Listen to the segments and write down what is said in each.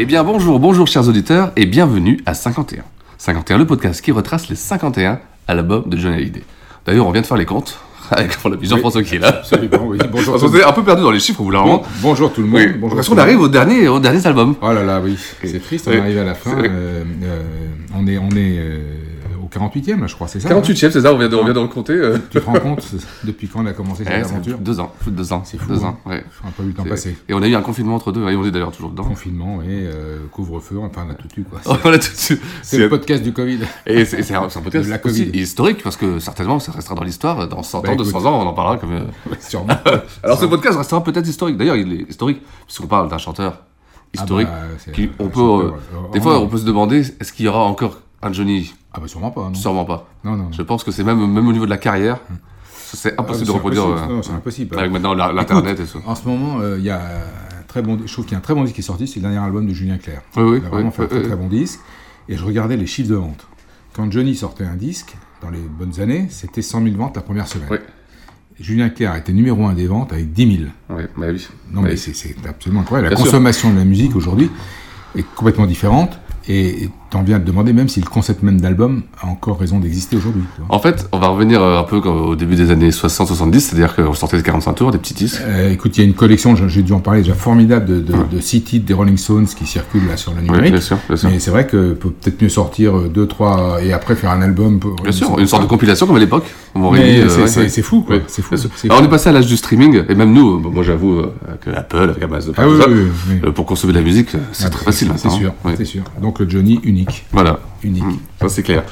Eh bien bonjour, bonjour chers auditeurs et bienvenue à 51. 51, le podcast qui retrace les 51 à l'album de John Hallyday. D'ailleurs, on vient de faire les comptes avec Jean-François qui est là. Absolument, oui. Bonjour. Parce qu'on est un peu perdu dans les chiffres, vous voulez bon, Bonjour tout le monde. Oui. Bonjour Parce qu'on arrive au dernier, au dernier album. Oh là là, oui. C'est triste, on oui. arrive à la fin. Euh, euh, on est, on est euh, au 48e, là, je crois, c'est ça 48e, c'est ça, on vient de, on vient de le compter. Euh... Tu te rends compte depuis quand on a commencé cette ouais, aventure Deux ans, plus de deux ans. C'est fou. Deux hein. ans, ouais. Un peu eu le temps passé. Et on a eu un confinement entre deux, et on est d'ailleurs toujours dedans. Confinement, oui, euh, couvre-feu, enfin, on a tout eu, quoi. on a tout eu. C'est le podcast du Covid. Et c'est un, un podcast la aussi historique, parce que certainement, ça restera dans l'histoire. Dans 100 bah, ans, écoute, 200 ans, on en parlera comme. Ouais, sûrement. Alors, ce podcast restera peut-être historique. D'ailleurs, il est historique, puisqu'on parle d'un chanteur historique. Ah bah, qui, on peut, euh, des fois, on peut se demander est-ce qu'il y aura encore un Johnny ah bah sûrement pas. Non. Sûrement pas. Non, non. Je pense que c'est même, même au niveau de la carrière, c'est impossible ah, de reproduire. Non, c'est impossible. Avec maintenant l'internet et tout. En ce moment, il euh, y a un très bon, je trouve qu'il y a un très bon disque qui est sorti, c'est le dernier album de Julien Clerc. Oui, oui. Il a vraiment oui, fait un très, très bon disque. Et je regardais les chiffres de vente. Quand Johnny sortait un disque, dans les bonnes années, c'était 100 000 ventes la première semaine. Oui. Julien Clerc était numéro un des ventes avec 10 000. Oui, bah oui. Non, bah mais oui. c'est absolument incroyable. La Bien consommation sûr. de la musique aujourd'hui est complètement différente. Et t'en viens de demander même si le concept même d'album a encore raison d'exister aujourd'hui. En fait, on va revenir un peu au début des années 60-70, c'est-à-dire qu'on sortait des 45 tours, des petits disques. Euh, écoute, il y a une collection, j'ai dû en parler déjà, formidable de, de, ouais. de six titres des Rolling Stones qui circulent là sur le numérique. Oui, bien sûr, bien sûr. Mais c'est vrai que peut peut-être mieux sortir deux, trois, et après faire un album. Pour, bien sûr, une sorte de compilation comme à l'époque. Euh, c'est ouais. fou, quoi. C'est fou. Alors on est passé à l'âge du streaming, et même nous, moi j'avoue que Apple, avec Amazon, ah, oui, oui, oui. pour consommer de la musique, c'est ah, très facile C'est sûr, c'est sûr. Donc le Johnny unique. Voilà. Unique. Mmh, ça c'est clair.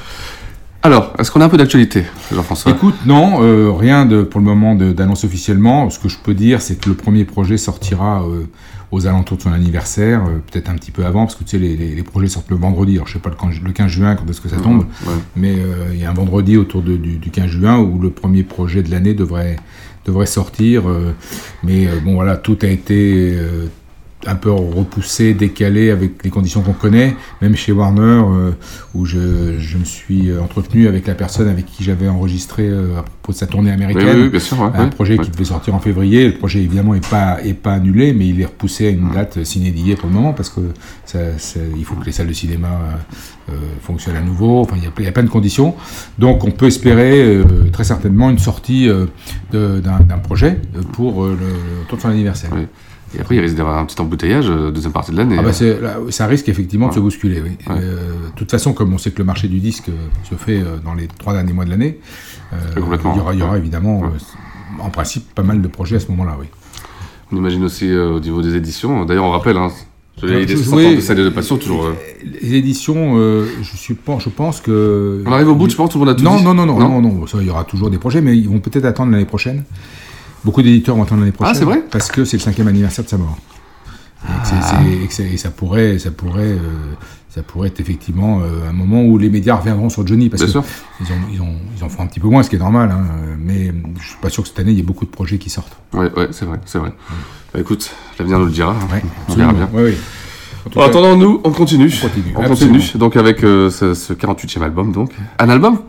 Alors, est-ce qu'on a un peu d'actualité, Jean-François? Écoute, non, euh, rien de, pour le moment d'annonce officiellement. Ce que je peux dire, c'est que le premier projet sortira euh, aux alentours de son anniversaire, euh, peut-être un petit peu avant, parce que tu sais, les, les, les, projets sortent le vendredi. Alors, je sais pas le, le 15 juin quand est-ce que ça tombe, mmh, ouais. mais il y a un vendredi autour de, du, du, 15 juin où le premier projet de l'année devrait, devrait sortir. mais bon, voilà, tout a été un peu repoussé, décalé avec les conditions qu'on connaît, même chez Warner, euh, où je, je, me suis entretenu avec la personne avec qui j'avais enregistré euh, à propos de sa tournée américaine. Oui, oui, bien sûr, ouais, un ouais, projet ouais. qui devait sortir en février. Le projet, évidemment, n'est pas, est pas annulé, mais il est repoussé à une date s'inédiée pour le moment, parce que ça, ça, il faut que les salles de cinéma euh, fonctionnent à nouveau. Enfin, il y, a, il y a plein de conditions. Donc, on peut espérer euh, très certainement une sortie euh, d'un projet pour le, autour de son anniversaire. Et après, il risque d'avoir un petit embouteillage, euh, deuxième partie de l'année. Ah bah là, ça risque effectivement ouais. de se bousculer, oui. De ouais. euh, toute façon, comme on sait que le marché du disque se fait euh, dans les trois derniers mois de l'année, euh, il, y aura, il y aura évidemment, ouais. en principe, pas mal de projets à ce moment-là, oui. On imagine aussi euh, au niveau des éditions. D'ailleurs, on rappelle, hein, les de de passion, toujours. euh. Les éditions, euh, je, suis, je pense que. On arrive au bout, je pense, tout le monde a tout. Non, non, non, non, non, non, ça, il y aura toujours des projets, mais ils vont peut-être attendre l'année prochaine. Beaucoup d'éditeurs vont attendre l'année prochaine. Ah, c'est vrai? Parce que c'est le cinquième anniversaire de sa mort. Ah. Et, c est, et, et, ça pourrait, ça pourrait, euh, ça pourrait être effectivement euh, un moment où les médias reviendront sur Johnny parce qu'ils ils, en font un petit peu moins, ce qui est normal. Hein, mais je suis pas sûr que cette année il y ait beaucoup de projets qui sortent. Ouais, ouais, c'est vrai, c'est vrai. Ouais. Bah, écoute, l'avenir nous le dira. Ouais, on verra bien. Oui. En, en attendant, nous, on continue. On continue. On continue. Donc avec euh, ce, ce 48e album, donc un album?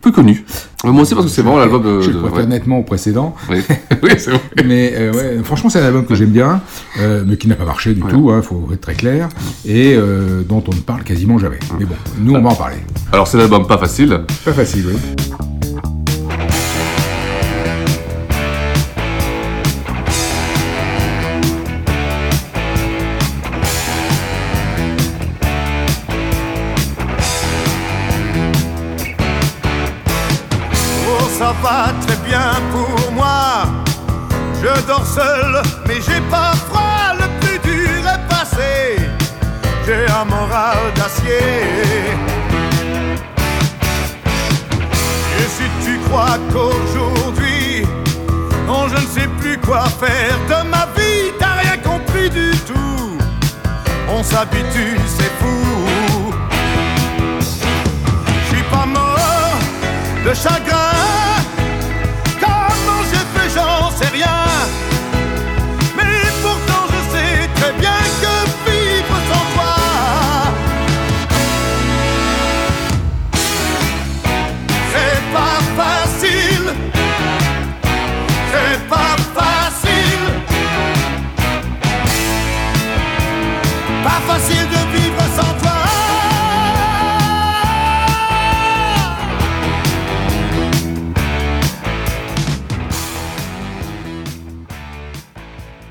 Peu connu. Euh, moi aussi parce que c'est vraiment l'album de. Je le préfère nettement au précédent. Oui, oui c'est vrai. mais euh, ouais, franchement, c'est un album que j'aime bien, euh, mais qui n'a pas marché du ouais. tout, hein, faut être très clair, et euh, dont on ne parle quasiment jamais. Mais bon, nous, on va en parler. Alors, c'est l'album pas facile. Pas facile, oui. Va très bien pour moi. Je dors seul, mais j'ai pas froid, le plus dur est passé. J'ai un moral d'acier. Et si tu crois qu'aujourd'hui, non, je ne sais plus quoi faire de ma vie, t'as rien compris du tout. On s'habitue, c'est fou. Je suis pas mort de chagrin. Pas facile de vivre sans toi.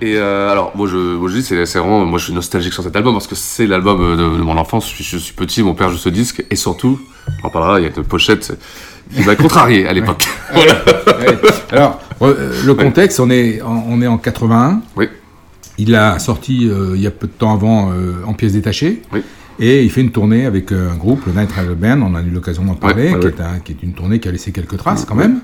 Et euh, alors, moi je, moi, je dis, c'est c'est vraiment, moi je suis nostalgique sur cet album parce que c'est l'album de, de mon enfance. Je suis, je suis petit, mon père joue ce disque et surtout, on en parlera, il y a une pochette qui m'a contrarié à l'époque. Voilà. Ouais. Alors, euh, le contexte, on est on est en 81. Oui. Il a sorti euh, il y a peu de temps avant euh, en pièces détachées. Oui. Et il fait une tournée avec euh, un groupe, le Night Rider Band, on a eu l'occasion d'en parler, Ouais, ouais, qui. Est un- qui est une tournée qui a laissé quelques traces quand même,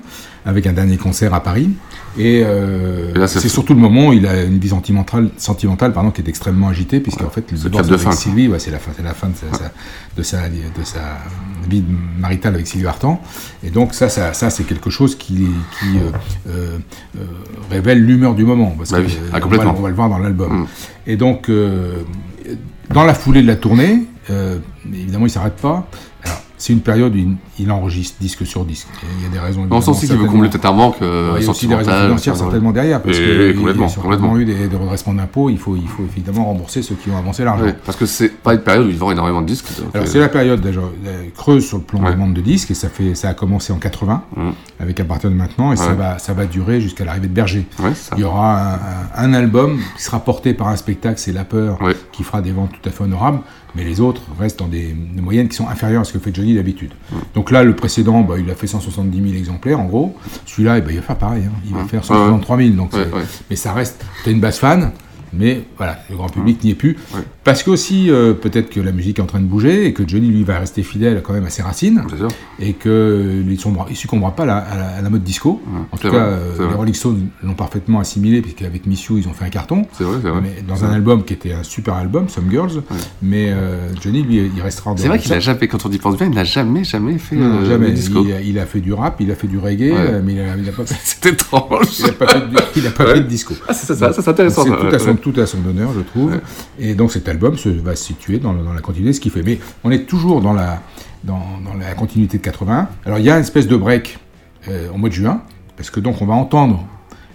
avec un dernier concert à Paris. Et, euh, Et c'est surtout le moment où il a une vie sentimentale, sentimentale pardon, qui est extrêmement agitée, puisqu'en fait, le divorce avec fin, Sylvie, c'est la fin, c'est la fin de sa, sa- de, sa, de sa vie maritale avec Sylvie Vartan. Et donc ça, ça, ça c'est quelque chose qui, qui euh, révèle l'humeur du moment. Parce Bah que, oui, ah, on, va, on va le voir dans l'album. Mm. Et donc, dans la foulée de la tournée, euh, évidemment, il s'arrête pas. C'est une période il enregistre disque sur disque. Il y a des raisons. On sent qu'il veut combler peut-être un manque euh, il y a aussi des raisons financières certainement derrière, parce qu'il y a complètement, complètement. eu des, des redressements d'impôts. Il faut, il faut évidemment rembourser ceux qui ont avancé l'argent. Parce que c'est pas une période où il vend énormément de disques. Alors euh, c'est la période déjà euh, creuse sur le plan Ouais. des ventes de disques et ça fait ça a commencé en 80 Mm. avec à partir de maintenant et ça va ça va durer jusqu'à l'arrivée de Berger. Ouais. Il y aura un, album qui sera porté par un spectacle, c'est La Peur, qui fera des ventes tout à fait honorables, mais les autres restent dans des, des moyennes qui sont inférieures à ce que fait Johnny d'habitude. Donc là, le précédent, bah, il a fait 170 000 exemplaires en gros. Celui-là, eh ben, il va faire pareil, hein. il va faire 163 000. Donc Ouais, c'est- ouais. Mais ça reste, t'es une basse fan, mais voilà, le grand public n'y est plus. Parce que aussi, euh, peut-être que la musique est en train de bouger et que Johnny, lui, va rester fidèle quand même à ses racines sûr. et qu'il ne succombera pas à la, à la- à la mode disco. en tout cas, euh, les. Rolling Stones l'ont parfaitement assimilé, puisqu'avec Miss You, ils ont fait un carton. C'est vrai, c'est vrai. Mais dans un album qui était un super album, Some Girls, mais euh, Johnny, lui, il restera en C'est vrai qu'il a jamais, quand on y pense bien, il n'a jamais, jamais fait Non, jamais. disco. Il a, il a fait du rap, il a fait du reggae, Ouais. mais il a, il a pas fait, C'est étrange. il a pas fait de, il a pas Ouais. fait de disco. Ah, c'est ça, ça, ça, c'est intéressant. C'est tout, à son. Tout à son honneur, je trouve. Ouais. Et donc cet album se, va se situer dans, la continuité de ce qu'il fait. Mais on est toujours dans la, dans, dans la continuité de 80. Alors il y a une espèce de break euh, au mois de juin, parce que donc on va entendre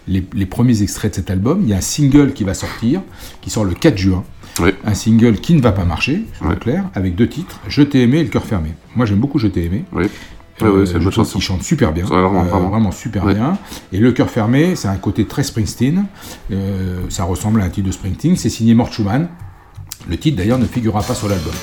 les, les premiers extraits de cet album. Il y a un single qui va sortir, qui sort le 4 juin. Oui. Un single qui ne va pas marcher, c'est Ouais. clair, avec deux titres, Je t'ai aimé et Le cœur fermé. Moi j'aime beaucoup Je t'ai aimé. Oui. Ouais, ouais, c'est une je bonne trouve chanson. qu'il chante super bien, vraiment, euh, vraiment. super Ouais. bien. Et Le cœur fermé, c'est un côté très Springsteen. Euh, ça ressemble à un titre de Springsteen. C'est signé Mort Schumann. Le titre d'ailleurs ne figurera pas sur l'album.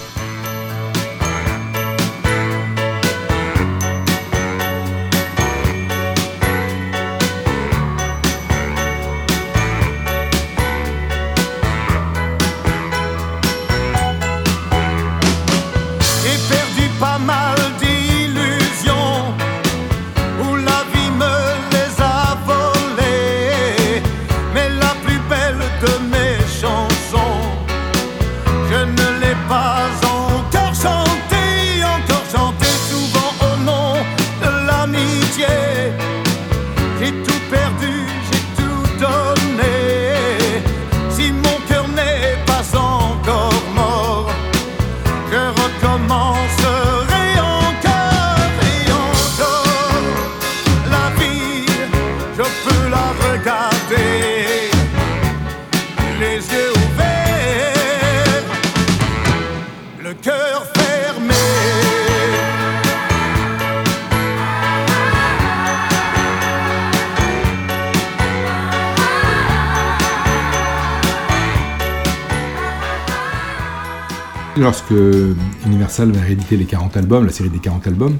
Universal va rééditer les 40 albums, la série des 40 albums,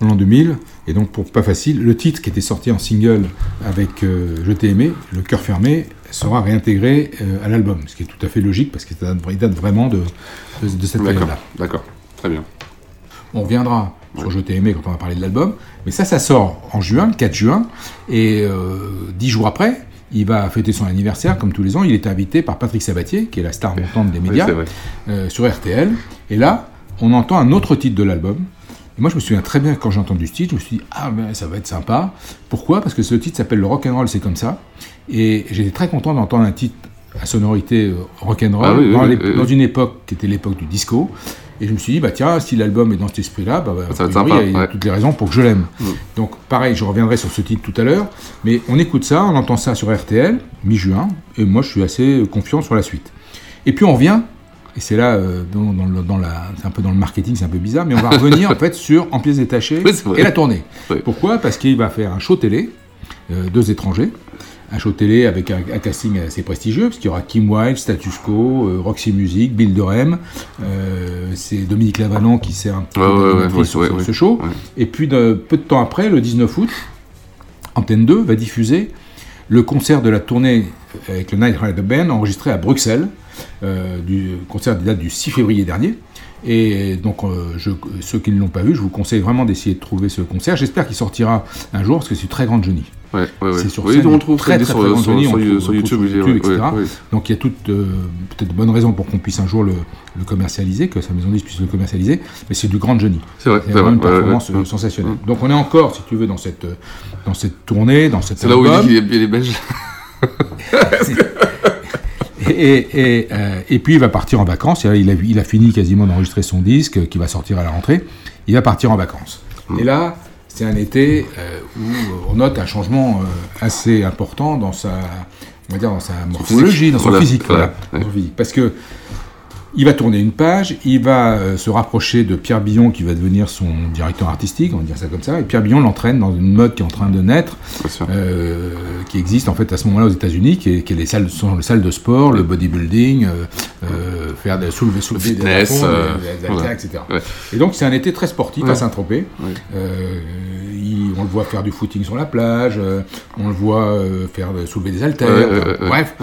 en l'an 2000. Et donc, pour pas facile, le titre qui était sorti en single avec euh, Je t'ai aimé, Le cœur fermé, sera réintégré euh, à l'album. Ce qui est tout à fait logique parce qu'il date, date vraiment de, de, de cette période-là. d'accord, très bien. On reviendra sur Je t'ai aimé quand on va parler de l'album. Mais ça, ça sort en juin, le 4 juin. Et euh, dix jours après, il va fêter son anniversaire, comme tous les ans. Il est invité par Patrick Sabatier, qui est la star montante des médias, euh, sur RTL. Et là, on entend un autre titre de l'album. Et moi, je me souviens très bien quand j'ai entendu ce titre, je me suis dit, ah ben ça va être sympa. Pourquoi? Parce que ce titre s'appelle Le Rock'n'Roll, c'est comme ça. Et j'étais très content d'entendre un titre à sonorité euh, rock'n'roll Ah oui, dans, oui, les- oui, oui. dans une époque qui était l'époque du disco. Et je me suis dit, bah tiens, si l'album est dans cet esprit-là, bah, bah, il y a toutes les raisons pour que je l'aime. Mm. Donc pareil, je reviendrai sur ce titre tout à l'heure, mais on écoute ça, on entend ça sur RTL, mi-juin, et moi je suis assez confiant sur la suite. Et puis on revient, et c'est là, euh, dans, dans le- dans la, c'est un peu dans le marketing, c'est un peu bizarre, mais on va revenir en fait sur En pièces détachées Oui, et la tournée. Oui. Pourquoi? Parce qu'il va faire un show télé, euh, deux étrangers, un show télé avec un, un casting assez prestigieux, parce qu'il y aura Kim Wilde, Status Quo, euh, Roxy Music, Bill Durham, euh, c'est Dominique Lavanon qui sert un petit Ouais, peu ouais, ouais, sur ce- show. Et puis de, peu de temps après, le 19 août, Antenne 2 va diffuser le concert de la tournée avec le Night Rider Band enregistré à Bruxelles. Euh, du concert date du 6 février dernier. Et donc, euh, je- ceux qui ne l'ont pas vu, je vous conseille vraiment d'essayer de trouver ce concert. J'espère qu'il sortira un jour, parce que c'est très grande Johnny. Ouais, ouais, ouais. C'est sur Oui, on trouve très, très sur, très grande sur, Johnny, sur, on sur YouTube, etc. Donc il y a toutes euh, peut-être de bonnes raisons pour qu'on puisse un jour le, le commercialiser, que sa maison de disque puisse le commercialiser, mais c'est du grand Johnny. C'est vrai, vraiment une performance sensationnelle. Donc on est encore, si tu veux, dans cette, dans cette tournée, dans cet C'est là où il est, il est belge. Et, et, et, euh, et puis il va partir en vacances. Et là, il, a, il a fini quasiment d'enregistrer son disque euh, qui va sortir à la rentrée. Il va partir en vacances. Et là, c'est un été euh, où on note un changement euh, assez important dans sa, on va dire, dans sa morphologie, dans son Voilà, physique. voilà, voilà, dans son physique. Parce que il va tourner une page, il va euh, se rapprocher de Pierre Billon qui va devenir son directeur artistique, on va dire ça comme ça, et Pierre Billon l'entraîne dans une mode qui est en train de naître, euh, qui existe en fait à ce moment-là aux États-Unis, qui est, qui est les salles, sont les salles de sport, le bodybuilding, euh, faire des soulever, soulever des fitness, bâtons, euh, des- des haltères, ouais. etc. Ouais. Et donc c'est un été très sportif Ouais. à Saint-Tropez. Il- on le voit faire du footing sur la plage, euh, on le voit euh, faire soulever des haltères. Bref,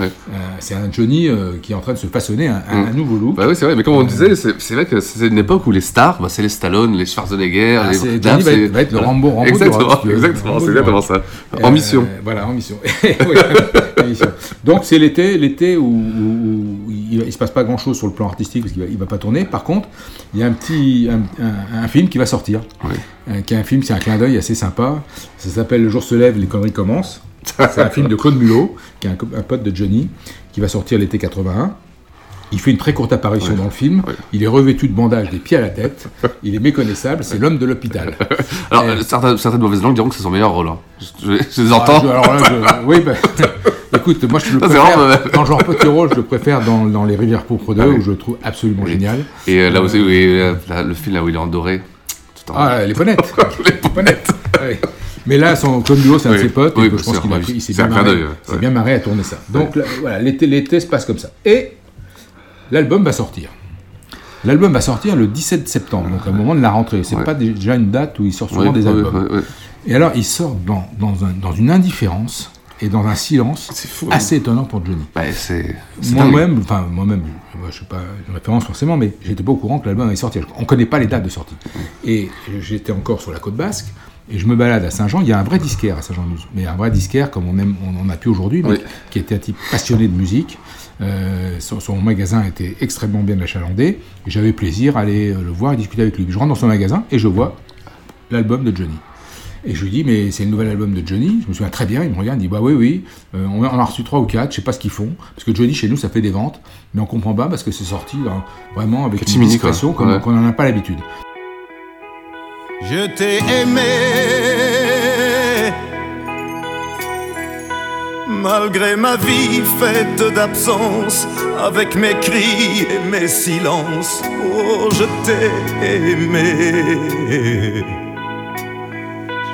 c'est un Johnny qui est en train de se façonner un, un- Mm. un nouveau Bah oui, c'est vrai, mais comme on disait, c'est vrai que c'est une époque où les stars, bah, c'est les Stallone, les Schwarzenegger, Ah, les Johnny va être- va être le. Rambo- Rambo du Exactement, c'est exactement ça. Euh, En mission. Voilà, en mission. Oui. Donc c'est l'été, l'été où, il, ne se passe pas grand-chose sur le plan artistique parce qu'il va, il va pas tourner. Par contre, il y a un petit un, un- un film qui va sortir, Euh, qui est un film, c'est un clin d'œil assez sympa. Ça s'appelle Le jour se lève, les conneries commencent. C'est un film de Claude Mulot, qui est un pote de Johnny, qui va sortir l'été 81. Il fait une très courte apparition Ouais. dans le film. Il est revêtu de bandages des pieds à la tête. Il est méconnaissable. C'est l'homme de l'hôpital. Alors, euh, certaines, certaines mauvaises langues diront que c'est son meilleur rôle. hein. Je, je- les Ah, entends. je- alors là, je- oui, bah, écoute, moi je le préfère, vraiment- dans genre petit rôle, je le préfère dans, dans Les Rivières Pourpres 2, Ah oui. où je le trouve absolument génial. Et euh, là aussi, oui, euh, le film là où il est en doré. tout en- Ah, les ponettes Les ponettes oui. Mais là, son Claude Duo, c'est un de ses potes, Oui, et je pense qu'il s'est C'est bien, marré- ouais. à tourner ça. Donc là, voilà, l'été se passe comme ça. Et l'album va sortir. L'album va sortir le 17 septembre, donc au moment de la rentrée. C'est Ouais. pas déjà une date où il sort souvent Ouais, des albums. ouais. Et alors, il sort dans, dans, un- dans une indifférence et dans un silence fou, assez étonnant pour Johnny. Bah. Moi-même, enfin moi-même, je- moi, je suis pas une référence forcément, mais j'étais pas au courant que l'album allait sortir. On connaît pas les dates de sortie. Et j'étais encore sur la côte basque. Et je me balade à Saint-Jean, il y a un vrai disquaire à Saint-Jean-de-Luz, mais un vrai disquaire comme on, aime, on en a plus aujourd'hui, mais qui était un type passionné de musique. Euh, son, son magasin était extrêmement bien achalandé, et j'avais plaisir à aller euh, le voir et discuter avec lui. Je rentre dans son magasin et je vois l'album de Johnny. Et je lui dis, mais c'est le nouvel album de Johnny. Je me souviens très bien, il me regarde, il dit, bah oui, oui, euh, on, en a reçu trois ou quatre, je sais pas ce qu'ils font. Parce que Johnny, chez nous, ça fait des ventes, mais on comprend pas parce que c'est sorti hein, vraiment avec une discrétion comme Ouais. qu'on n'en a pas l'habitude. Je t'ai aimé Malgré ma vie faite d'absence Avec mes cris et mes silences Oh, je t'ai aimé.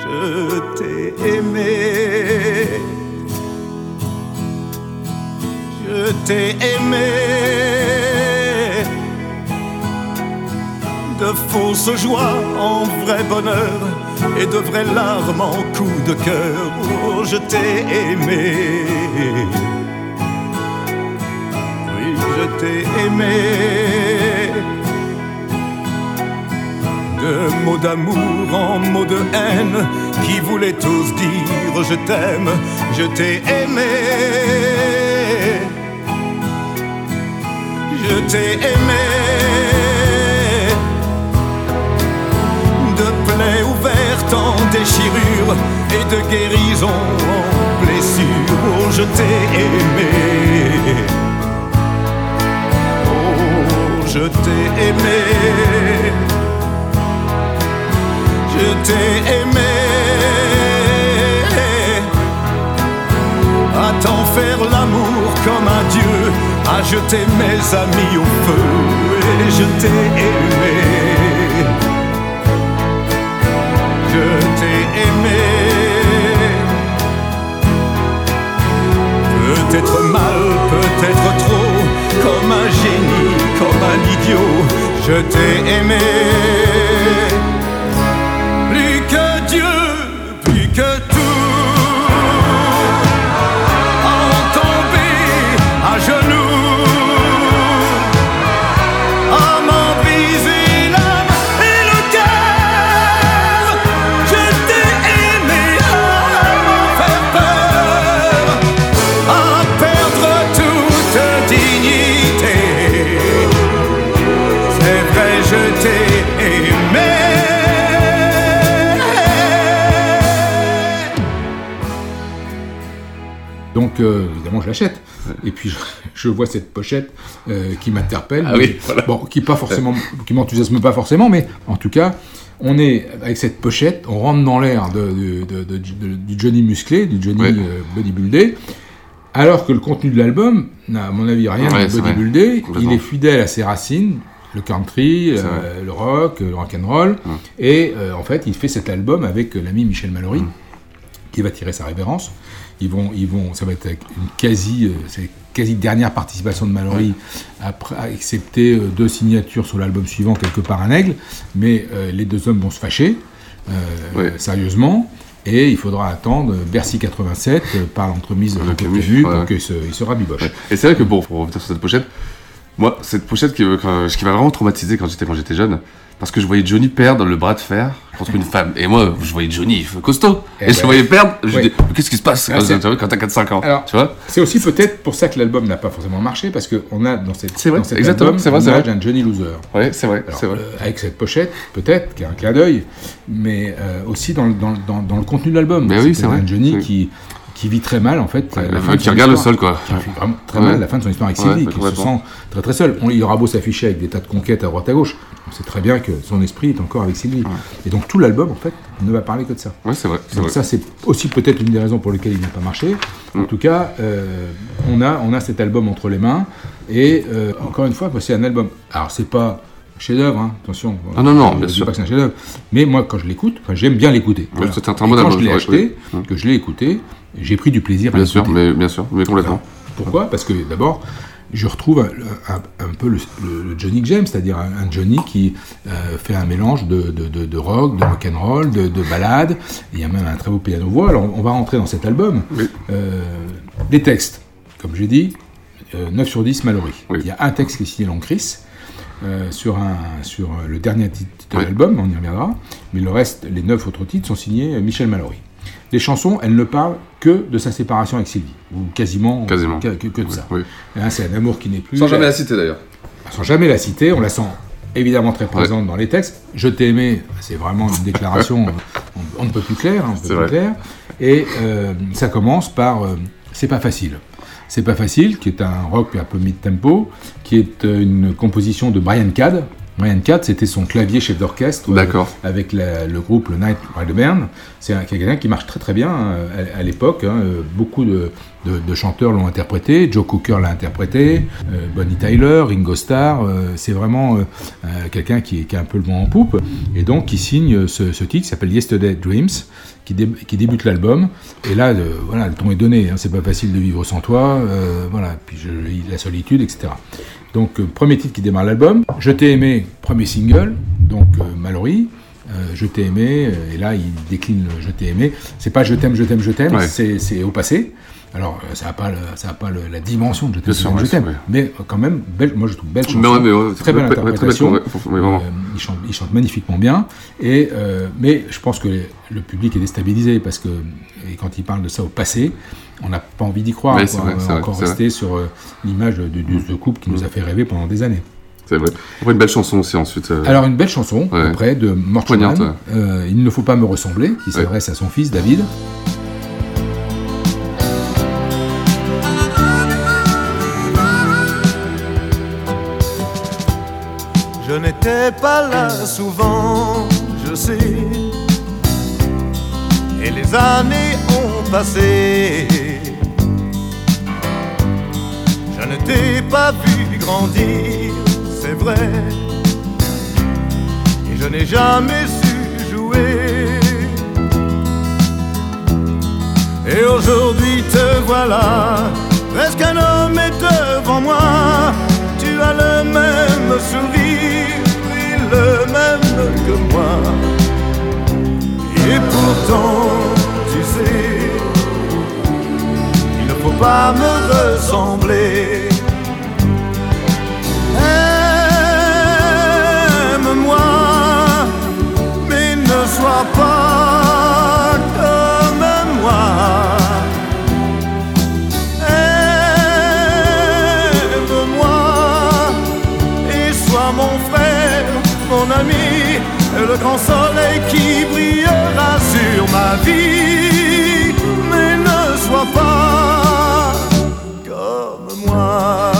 Je t'ai aimé. Je t'ai aimé de fausses joies en vrai bonheur, et de vraies larmes en coups de cœur. Oh, je t'ai aimé. Oui, je t'ai aimé. De mots d'amour en mots de haine qui voulaient tous dire je t'aime, je t'ai aimé. Je t'ai aimé. Ouvertes en déchirure et de guérison en blessure. Oh, je t'ai aimé. Oh, je t'ai aimé. Je t'ai aimé. À t'en faire l'amour comme un dieu, à jeter mes amis au feu, et je t'ai aimé. Peut-être mal, peut-être trop, comme un génie, comme un idiot, je t'ai aimé. Et puis, je, je vois cette pochette euh, qui m'interpelle. Ah oui, voilà. Bon, qui pas forcément, qui m'enthousiasme pas forcément, mais en tout cas, on est avec cette pochette, on rentre dans l'air de, du Johnny musclé, du Johnny Ouais. euh, bodybuildé. Alors que le contenu de l'album n'a, à mon avis, rien Ouais, de bodybuildé. Il est fidèle à ses racines, le country, euh, le rock, le rock and roll. Et euh, en fait, il fait cet album avec l'ami Michel Mallory, qui va tirer sa révérence. Ils vont, ils vont, ça va être une quasi, euh, c'est quasi dernière participation de Mallory, après, excepté euh, deux signatures sur l'album suivant, quelque part un aigle. Mais euh, les deux hommes vont se fâcher, euh, sérieusement. Et il faudra attendre Bercy 87 euh, par l'entremise de Camus, pour ouais. qu'il se, se. Ouais. Et c'est vrai que bon, pour revenir sur cette pochette, moi, cette pochette qui, quand- qui m'a vraiment traumatisé quand j'étais quand j'étais jeune, parce que je voyais Johnny perdre le bras de fer contre une femme. Et moi, je voyais Johnny costaud. Eh Et, je ben, le voyais perdre. Je ouais. dis, qu'est-ce qui se passe? Ah, quand, t'as 4-5 ans Alors, Tu vois? c'est aussi peut-être pour ça que l'album n'a pas forcément marché, parce qu'on a dans, cette, C'est vrai, dans cet exactement, album c'est vrai, vrai. d'un Johnny Loser. Ouais, c'est vrai, Alors, c'est vrai. euh, avec cette pochette, peut-être, qui est un clin d'œil, mais euh, aussi dans, le- dans, dans, le contenu de l'album. Mais oui, c'est un vrai. Johnny Oui. qui, qui vit très mal, en fait. Ouais, la le fin mec de qui regarde le sol, quoi. Qui vit vraiment très Ouais. mal la fin de son histoire avec Sylvie, qui se sent très très seul. On, il aura beau s'afficher avec des tas de conquêtes à droite à gauche, on sait très bien que son esprit est encore avec Sylvie. Et donc tout l'album, en fait, ne va parler que de ça. Ouais, c'est vrai. Donc vrai. ça, c'est aussi peut-être une des raisons pour lesquelles il n'a pas marché. En tout cas, euh, on, a, on a cet album entre les mains. Et euh, encore une fois, c'est un album. Alors, c'est pas un chef-d'œuvre, hein, attention. Ah non, non, bien sûr. pas que c'est un chef-d'œuvre. Mais moi, quand je l'écoute, j'aime bien l'écouter. Ouais, c'est un très bon Quand album, je l'ai acheté, oui. que je l'ai écouté, j'ai pris du plaisir à Bien sûr, l'écouter. mais bien sûr, mais complètement. Pourquoi? Parce que d'abord, je retrouve un, un- un peu le, Johnny que j'aime, c'est-à-dire un, un Johnny qui euh, fait un mélange de, de, de- de rock, de rock and roll, de, de ballade. Il y a même un très beau piano-voix. Alors, on va rentrer dans cet album. Euh, les textes, comme j'ai dit, euh, 9 sur 10 Mallory. Il y a un texte qui est signé Lancris. euh, sur, un, sur euh, le dernier titre de Oui. l'album, on y reviendra, mais le reste, les neuf autres titres sont signés euh, Michel Mallory. Les chansons, elles ne parlent que de sa séparation avec Sylvie, ou quasiment, Quasiment. que, que- que de ça. Oui. Hein, c'est un amour qui n'est plus. Sans jamais la citer d'ailleurs. Sans jamais la citer, on la sent évidemment très présente dans les textes. Je t'ai aimé, c'est vraiment une déclaration, euh, on, on ne peut plus clair, hein, on ne peut plus clair. Et euh, ça commence par euh, C'est pas facile. C'est pas facile, qui est un rock un peu mid-tempo, qui est euh, une composition de Brian Cad. Brian Cad, c'était son clavier chef d'orchestre euh, avec la- le groupe le Night Rider Band. C'est un- quelqu'un qui marche très très bien euh, à, à l'époque. hein. Euh, Beaucoup de, de- de chanteurs l'ont interprété. Joe Cooker l'a interprété, euh, Bonnie Tyler, Ringo Starr. euh, c'est vraiment quelqu'un qui, qui a un peu le vent en poupe. Et donc qui signe ce, ce titre qui s'appelle Yesterday Dreams, qui, dé- qui débute l'album. Et là, le, voilà, le ton est donné. hein. C'est pas facile de vivre sans toi. voilà. Puis je- la solitude, etc. Donc, euh, premier titre qui démarre l'album. Je t'ai aimé, premier single, donc euh, Mallory. je t'ai aimé, et là il décline le je t'ai aimé. C'est pas je t'aime, je t'aime, je t'aime, c'est au passé. Alors, ça n'a pas, ça a pas la dimension de Je t'aime, je t'aime, mais quand même, belle, moi je trouve belle chanson, très belle interprétation. il, chante, il, chante, magnifiquement bien, et, mais je pense que le public est déstabilisé parce que et quand il parle de ça au passé, on n'a pas envie d'y croire. on va encore rester sur l'image de, ce couple qui nous a fait rêver pendant des années. C'est vrai. Après, une belle chanson aussi ensuite. Euh, Alors, une belle chanson, après, de euh, Il ne faut pas me ressembler, qui s'adresse à son fils David. N'étais pas là souvent, je sais. Et les années ont passé. Je ne t'ai pas vu grandir c'est vrai. Et je n'ai jamais su jouer. Et aujourd'hui te voilà, presque un homme est devant moi? Tu as le même sourire, que moi. Et pourtant, tu sais, il ne faut pas me ressembler. Le grand soleil qui brillera sur ma vie. Mais ne sois pas comme moi.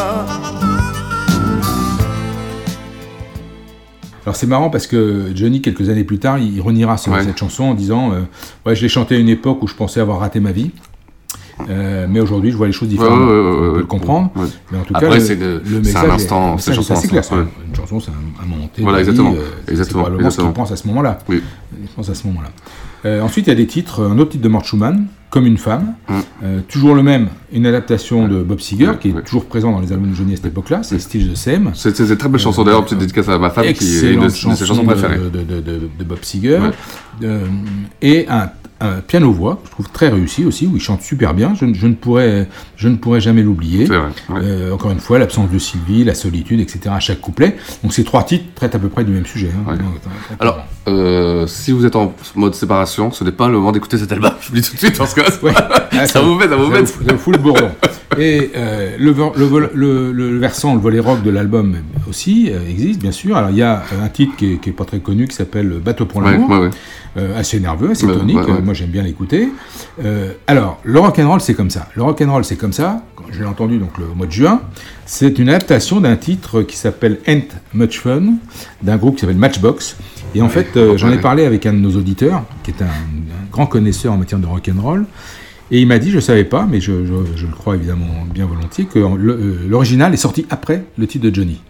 Alors c'est marrant parce que Johnny, quelques années plus tard, il reniera sur cette chanson en disant euh, Ouais, je l'ai chantée à une époque où je pensais avoir raté ma vie. Euh, mais aujourd'hui, je vois les choses différemment. on peut le comprendre. Mais en tout cas, c'est le, message un instant, c'est chanson. C'est clair. Une chanson, c'est un, moment T. Voilà, exactement. Euh, exactement. C'est probablement ce qu'il pense à ce moment-là. Oui. Il pense à ce moment-là. Euh, ensuite, il y a des titres, un autre titre de Mort Schumann, Comme une femme. Mm. Euh, toujours le même, une adaptation de Bob Seger, qui est toujours présent dans les albums de Johnny à cette époque-là, c'est Stitch the Same. C'est une très belle chanson, d'ailleurs, petite dédicace à ma femme, qui est une de ses chansons préférées. De, de, de, de Bob Seger. et un piano-voix, je trouve très réussi aussi, où il chante super bien. Je, ne, pourrais, je ne pourrais jamais l'oublier. Euh, encore une fois, l'absence de Sylvie, la solitude, etc. à chaque couplet. Donc ces trois titres traitent à peu près du même sujet. Hein. Alors, euh, si vous êtes en mode séparation, ce n'est pas le moment d'écouter cet album. Je vous dis tout de suite parce que ah, ça, vous met, ça vous met. Ça vous fout le bourdon. Et euh, le, le, le, versant, le volet rock de l'album aussi existe, bien sûr. Alors il y a un titre qui est, pas très connu qui s'appelle Bateau pour l'amour. Euh, assez nerveux, assez tonique. Moi, j'aime bien l'écouter. Euh, alors, le rock and roll, c'est comme ça. Le rock and roll, c'est comme ça. Je l'ai entendu donc le mois de juin. C'est une adaptation d'un titre qui s'appelle Ain't Much Fun, d'un groupe qui s'appelle Matchbox. Et en fait, euh, j'en ai parlé avec un de nos auditeurs, qui est un, grand connaisseur en matière de rock and roll. Et il m'a dit, je ne savais pas, mais je, je, le crois évidemment bien volontiers, que l'original est sorti après le titre de Johnny.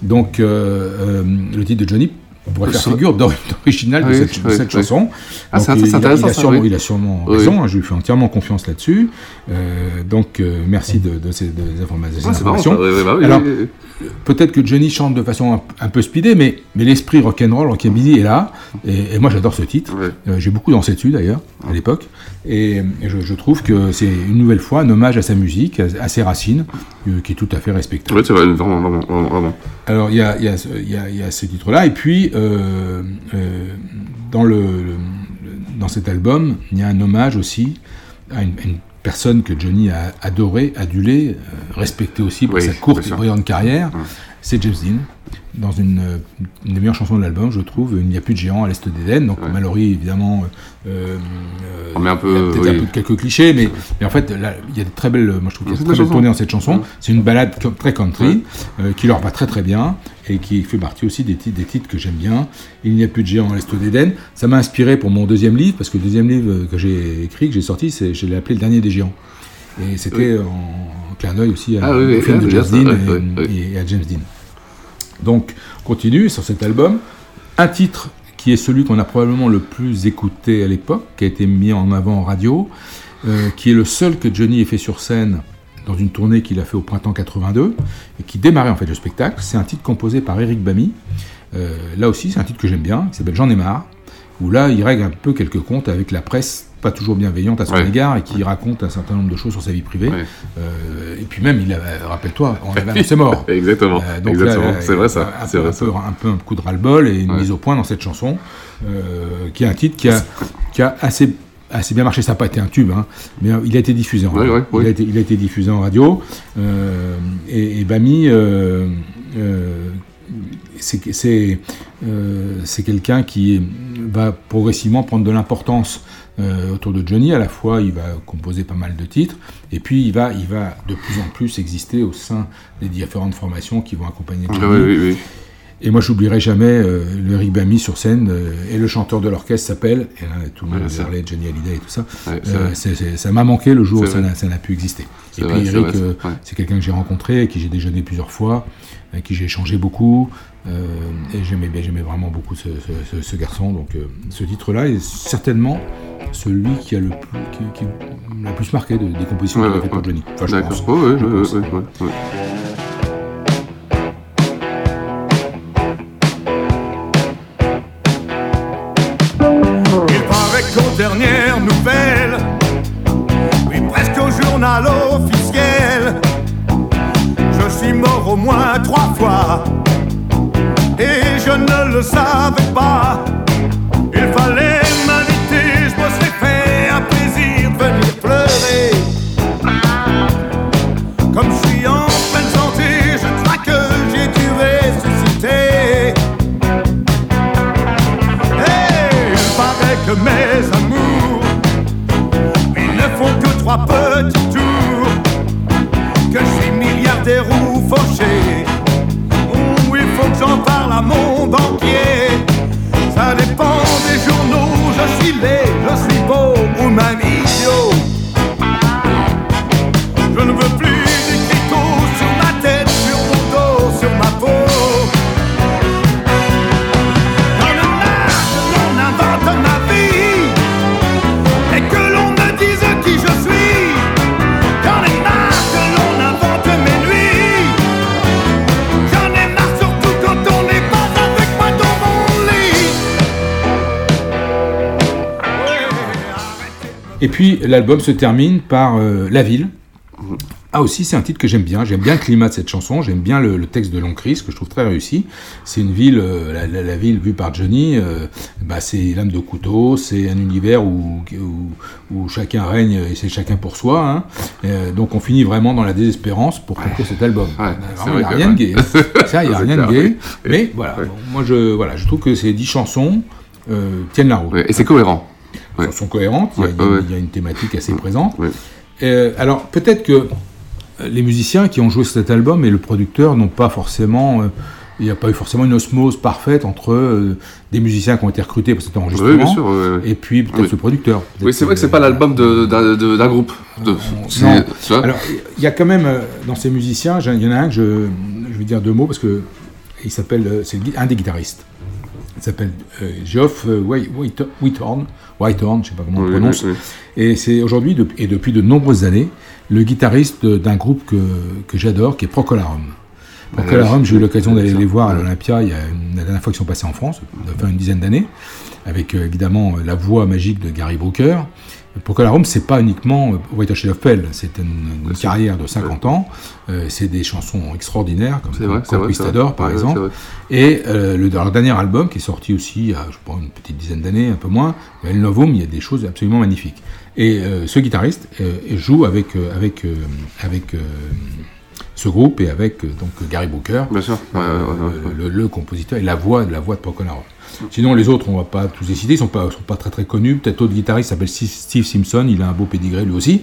Donc, le titre de Johnny on pourrait faire figure d'original de, cette, chanson. Ah, c'est intéressant. Il a sûrement, raison, hein, je lui fais entièrement confiance là-dessus. Euh, donc, euh, merci de, ces informations. Alors, peut-être que Johnny chante de façon un, peu speedée, mais, mais l'esprit rock'n'roll, rockabilly est là. Et, moi, j'adore ce titre. Euh, j'ai beaucoup dansé dessus, d'ailleurs, à l'époque. Et, je, trouve que c'est une nouvelle fois un hommage à sa musique, à, ses racines, qui est tout à fait respectable. Oui, c'est vrai, vraiment, vraiment, vraiment. Alors, il y a, y, a, y a, ce titre-là. Et puis, euh, euh, dans, le, dans cet album, il y a un hommage aussi à une, personne que Johnny a adoré, adulé, euh, respecté aussi pour sa courte et brillante carrière, c'est James Dean dans une, une, des meilleures chansons de l'album, je trouve. Il n'y a plus de géants à l'est d'Éden. Donc Mallory, évidemment, euh, on met un peu, peut-être un peu quelques clichés, mais, mais en fait, il y a de très belles, moi je trouve qu'il y a très belles tournées dans cette chanson. C'est une balade très country euh, qui leur va très très bien et qui fait partie aussi des titres, des titres que j'aime bien. Il n'y a plus de géants à l'est d'Éden. Ça m'a inspiré pour mon deuxième livre, parce que le deuxième livre que j'ai écrit, que j'ai sorti, c'est, je l'ai appelé Le dernier des géants. Et c'était en, clin d'œil aussi à, ah au film de James Dean et, et à James Dean. Donc, continue sur cet album. Un titre qui est celui qu'on a probablement le plus écouté à l'époque, qui a été mis en avant en radio, euh, qui est le seul que Johnny ait fait sur scène dans une tournée qu'il a fait au printemps 82, et qui démarrait en fait le spectacle. C'est un titre composé par Eric Bamy, Euh, là aussi, c'est un titre que j'aime bien, qui s'appelle J'en ai marre, où là, il règle un peu quelques comptes avec la presse pas toujours bienveillante à son Ouais. égard et qui raconte un certain nombre de choses sur sa vie privée. Euh, et puis même, il a- rappelle-toi, on avait annoncé mort. Exactement, Euh, donc exactement. C'est vrai, ça. Un, C'est peu, vrai, un, peu, un peu un coup de ras-le-bol et une Ouais. mise au point dans cette chanson, euh, qui est un titre qui a, qui a assez, assez bien marché. Ça n'a pas été un tube, hein, mais euh, il a été diffusé en radio. Il, a été, il a été diffusé en radio. euh, et, et Bami, euh, euh, euh, c'est quelqu'un qui va progressivement prendre de l'importance euh, autour de Johnny. À la fois, il va composer pas mal de titres, et puis il va, il va de plus en plus exister au sein des différentes formations qui vont accompagner Johnny. Ah oui, oui, oui. Et moi, j'oublierai jamais euh, le sur scène, euh, et le chanteur de l'orchestre s'appelle, et là, tout le monde Ouais, parlait de Johnny Hallyday et tout ça. Ouais, Euh, ça m'a manqué le jour où ça n'a- pu exister. Et puis Eric, euh, c'est- quelqu'un que j'ai rencontré, avec qui j'ai déjeuné plusieurs fois, avec qui j'ai échangé beaucoup, et j'aimais vraiment beaucoup ce, ce- ce- ce garçon. Donc ce titre-là est certainement celui qui a le plus, qui, qui l'a plus marqué de- des compositions Ouais, qu'il a faites pour. Johnny. Enfin, je pense. Je pense. Je Et puis l'album se termine par euh, La Ville. Ah aussi, c'est un titre que j'aime bien. J'aime bien le climat de cette chanson. J'aime bien le, le texte de Long Chris que je trouve très réussi. C'est une ville, euh, la, la- la ville vue par Johnny. euh, bah, c'est lame de couteau. C'est un univers où, où, où chacun règne et c'est chacun pour soi. hein. Donc on finit vraiment dans la désespérance pour conclure cet album. Il n'y a rien de gay. ouais. Ça, il n'y a rien de gay. Mais voilà, bon, moi je, voilà, je trouve que ces dix chansons euh, tiennent la route. Ouais, et c'est cohérent. Elles sont cohérentes, il y a- Ouais, il y, a- ouais. il y a une thématique assez présente. Euh, alors peut-être que euh, les musiciens qui ont joué cet album et le producteur n'ont pas forcément... euh, il n'y a pas eu forcément une osmose parfaite entre euh, des musiciens qui ont été recrutés pour cet enregistrement Oui, bien sûr, ouais, ouais. et puis peut-être le producteur. Oui, c'est vrai que c'est pas l'album d'un groupe. De, Non. tu vois Alors, il y a quand même dans ces musiciens, il y en a un que je, je vais dire deux mots parce que il s'appelle, c'est un des guitaristes. Il s'appelle euh, Geoff euh, White- White- Whitehorn, Whitehorn, je sais pas comment on Oui, le prononce. oui, oui. Et c'est aujourd'hui de- et depuis de nombreuses années le guitariste d'un groupe que, que j'adore, qui est Procolarum. Procolarum, j'ai eu l'occasion d'aller les voir à l'Olympia il y a une- la dernière fois qu'ils sont passés en France, fait une dizaine d'années, avec euh, évidemment la voix magique de Gary Brooker. Procolarum, c'est pas uniquement euh, White Shade of Pale, c'est une, une carrière de 50 ans, euh, c'est des chansons extraordinaires, comme, vrai, vrai, Conquistador par exemple. vrai. Et euh, le, leur dernier album, qui est sorti aussi il y a, je pense, une petite dizaine d'années, un peu moins, El Novum, il y a des choses absolument magnifiques. Et euh, ce guitariste joue avec, avec, avec ce groupe et avec euh, donc Gary Booker, Bien sûr. Ouais, ouais, ouais, ouais. le, le compositeur et la voix, la voix de Procolarum. Sinon, les autres, on va pas tous les citer, ils sont pas, sont pas très très connus. Peut-être autre guitariste s'appelle Steve Steve Simpson, il a un beau pédigré lui aussi.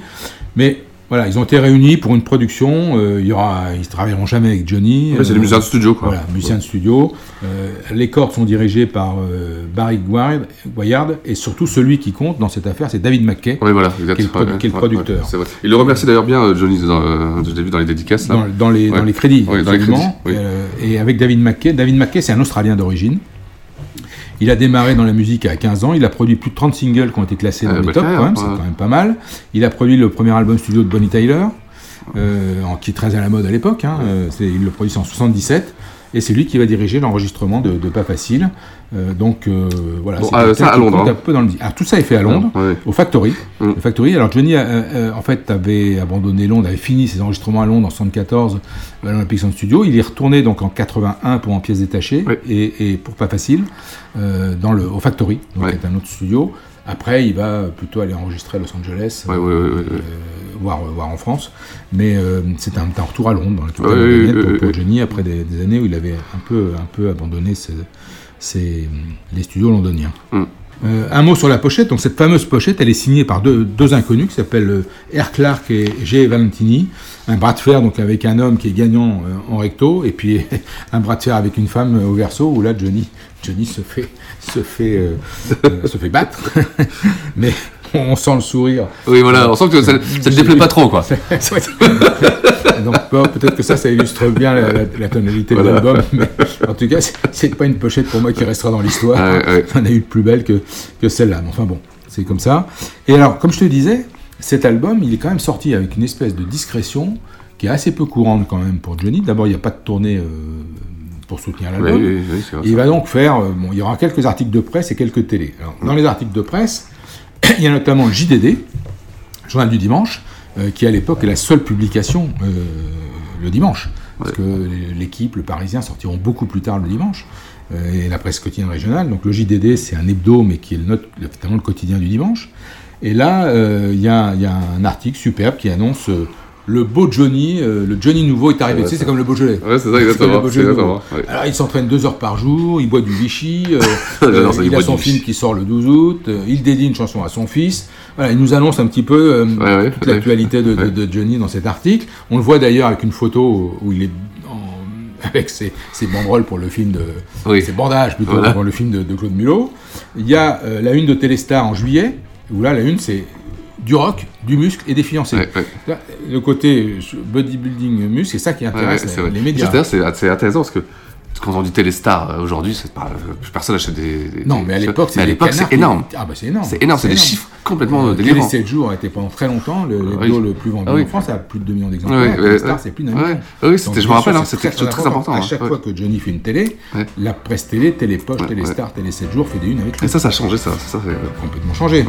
Mais voilà, ils ont été réunis pour une production. euh, il y aura, ils travailleront jamais avec Johnny. Ouais, c'est des musiciens de studio, quoi. Voilà, musiciens de studio. Euh, les cordes sont dirigées par euh, Barry Guayard et surtout celui qui compte dans cette affaire, c'est David McKay, Oui, voilà, exact. qui est le, qui est producteur. vrai. Il le remercie d'ailleurs bien, euh, Johnny, dans, euh, je l'ai vu dans les dédicaces. Là. dans, dans les, dans les crédits. Dans les crédits. Euh, et avec David McKay. David McKay, c'est un Australien d'origine. Il a démarré dans la musique à 15 ans. Il a produit plus de 30 singles qui ont été classés dans Ah, les bah, tops, carrière, quand même. C'est ouais. quand même pas mal. Il a produit le premier album studio de Bonnie Tyler, euh, qui est très à la mode à l'époque. hein. Euh, c'est- il le produit en 77. Et c'est lui qui va diriger l'enregistrement de, de Pas Facile. Euh, donc euh, voilà, Bon, ah, ça, à Londres, hein. un peu dans le. Ah, tout ça est fait à Londres, Ouais. au Factory. Mm. Le Factory. Alors Johnny, euh, en fait, avait abandonné Londres, avait fini ses enregistrements à Londres en 74 à l'Olympic Sound Studio. Il est retourné donc en 81 pour en pièces détachées et, et pour Pas Facile dans le au Factory, donc Ouais. est un autre studio. Après, il va plutôt aller enregistrer à Los Angeles, Ouais, ouais, euh, voire, voire en France. Mais euh, c'est un, un retour à Londres dans ouais, pour, pour. Johnny après des, des années où il avait un peu, un peu abandonné ses- ses- les studios londoniens. Mm. Euh, un mot sur la pochette. Donc cette fameuse pochette, elle est signée par deux, deux inconnus qui s'appellent euh, R. Clark et G. Valentini. Un bras de fer donc avec un homme qui est gagnant euh, en recto et puis un bras de fer avec une femme euh, au verso où là Johnny, Johnny se fait, se fait, euh, euh, se fait battre. Mais on sent le sourire. Oui, voilà, on sent que ça, te déplaît pas trop, quoi. Donc bon, peut-être que ça, ça illustre bien la, la- la tonalité de l'album. Mais en tout cas, c'est- pas une pochette pour moi qui restera dans l'histoire. Ouais, ouais. On a eu de plus belle que, que celle-là. Mais enfin bon, c'est comme ça. Et alors, comme je te disais, cet album, il est quand même sorti avec une espèce de discrétion qui est assez peu courante quand même pour Johnny. D'abord, il n'y a pas de tournée euh, pour soutenir l'album. Oui, il va donc faire, euh, bon, il y aura quelques articles de presse et quelques télés. Alors, dans les articles de presse, il y a notamment le JDD, Journal du Dimanche, euh, qui à l'époque est la seule publication euh, le dimanche. Parce que l'équipe, le Parisien sortiront beaucoup plus tard le dimanche. euh, et la presse quotidienne régionale. Donc le JDD, c'est un hebdo, mais qui est le, note- le- quotidien du dimanche. Et là, il y, y a un article superbe qui annonce le beau Johnny, euh, le Johnny nouveau est arrivé. Ouais, tu sais, ça. c'est comme le Beaujolais. Ouais, c'est ça, exactement, exactement, ouais. Alors il s'entraîne deux heures par jour, il boit du Vichy, euh, euh, ça, il il a son film Vichy. qui sort le 12 août, il dédie une chanson à son fils. Voilà, il nous annonce un petit peu toute l'actualité de, de- Ouais. de Johnny dans cet article. On le voit d'ailleurs avec une photo où il est en- avec ses, ses banderoles pour le film de Oui. ses bandages plutôt Voilà. pour le film de, de Claude Mulot. Il y a la une de Téléstar en juillet où là la une c'est du rock, du muscle et des fiancés. Ouais, ouais. Le côté euh, bodybuilding muscle, c'est ça qui Ouais, ouais, intéresse c'est les- médias. C'est intéressant parce que quand on dit Téléstar euh, aujourd'hui, plus personne achète des. des- Non, mais à l'époque, c'est qui- énorme. Ah bah c'est énorme. C'est énorme, c'est des chiffres complètement Euh, délirants. Les 7 jours a été pendant très longtemps le Ah oui. le plus vendu Ah oui. en France, à plus de 2 millions Ouais, d'exemplaires. ouais, Les stars, ouais. c'est plus d'un Ouais. million. Ah oui, je me rappelle, hein, c'est c'était très important, À ouais, chaque ouais. fois que Johnny fait une télé, Ouais. la presse télé, Télépoche, Ouais, Téléstar, Télé 7 jours fait des unes avec lui. Et ça, ça a changé, ça. ça c'est- complètement changé.